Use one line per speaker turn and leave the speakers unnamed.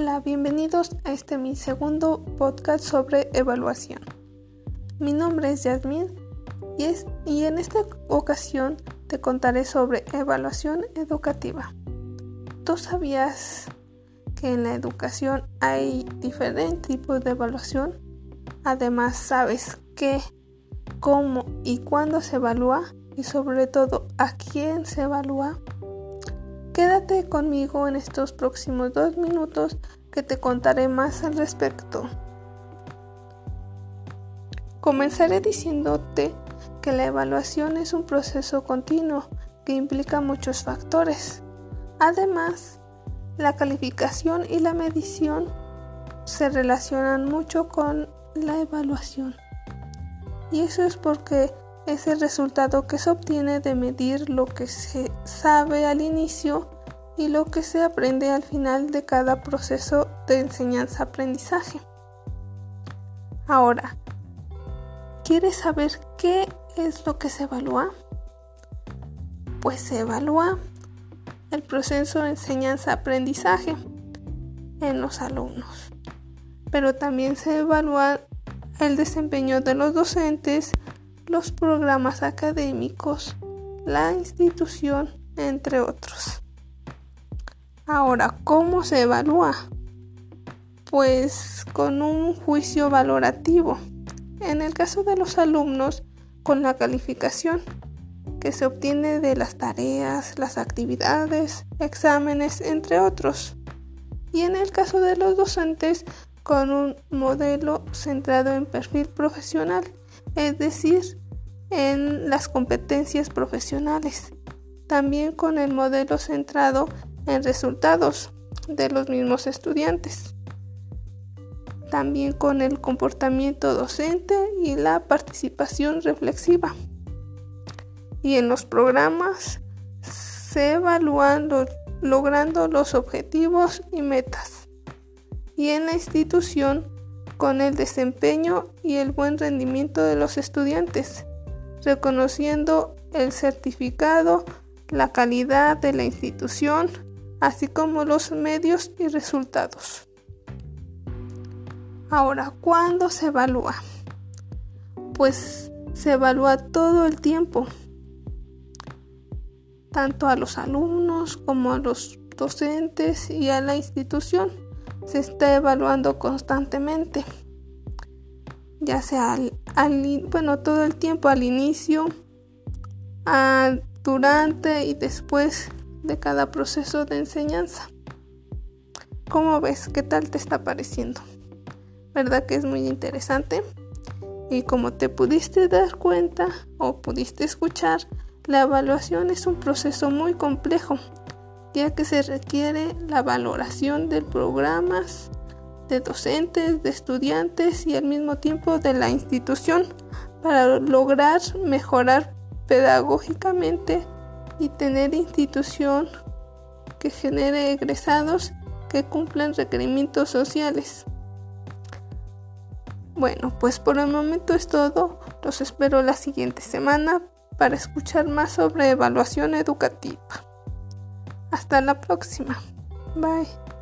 Hola, bienvenidos a este mi segundo podcast sobre evaluación. Mi nombre es Yasmin y, es, y en esta ocasión te contaré sobre evaluación educativa. ¿Tú sabías que en la educación hay diferentes tipos de evaluación? Además, ¿sabes qué, cómo y cuándo se evalúa? Y sobre todo, ¿a quién se evalúa? Quédate conmigo en estos próximos dos minutos que te contaré más al respecto. Comenzaré diciéndote que la evaluación es un proceso continuo que implica muchos factores. Además, la calificación y la medición se relacionan mucho con la evaluación. Y eso es porque es el resultado que se obtiene de medir lo que se sabe al inicio y lo que se aprende al final de cada proceso de enseñanza-aprendizaje. Ahora, ¿quieres saber qué es lo que se evalúa? Pues se evalúa el proceso de enseñanza-aprendizaje en los alumnos, pero también se evalúa el desempeño de los docentes, los programas académicos, la institución, entre otros. Ahora, ¿cómo se evalúa? Pues con un juicio valorativo. En el caso de los alumnos, con la calificación que se obtiene de las tareas, las actividades, exámenes, entre otros. Y en el caso de los docentes, con un modelo centrado en perfil profesional, es decir, en las competencias profesionales. También con el modelo centrado en resultados de los mismos estudiantes. También con el comportamiento docente y la participación reflexiva. Y en los programas se evalúan logrando los objetivos y metas. Y en la institución con el desempeño y el buen rendimiento de los estudiantes, reconociendo el certificado, la calidad de la institución, así como los medios y resultados. Ahora, ¿cuándo se evalúa? Pues se evalúa todo el tiempo, tanto a los alumnos como a los docentes y a la institución. Se está evaluando constantemente, ya sea al, bueno, todo el tiempo al inicio, durante y después de cada proceso de enseñanza. ¿Cómo ves? ¿Qué tal te está pareciendo? ¿Verdad que es muy interesante? Y como te pudiste dar cuenta o pudiste escuchar, la evaluación es un proceso muy complejo, ya que se requiere la valoración de programas, de docentes, de estudiantes y al mismo tiempo de la institución para lograr mejorar pedagógicamente y tener institución que genere egresados que cumplan requerimientos sociales. Bueno, pues por el momento es todo. Los espero la siguiente semana para escuchar más sobre evaluación educativa. Hasta la próxima. Bye.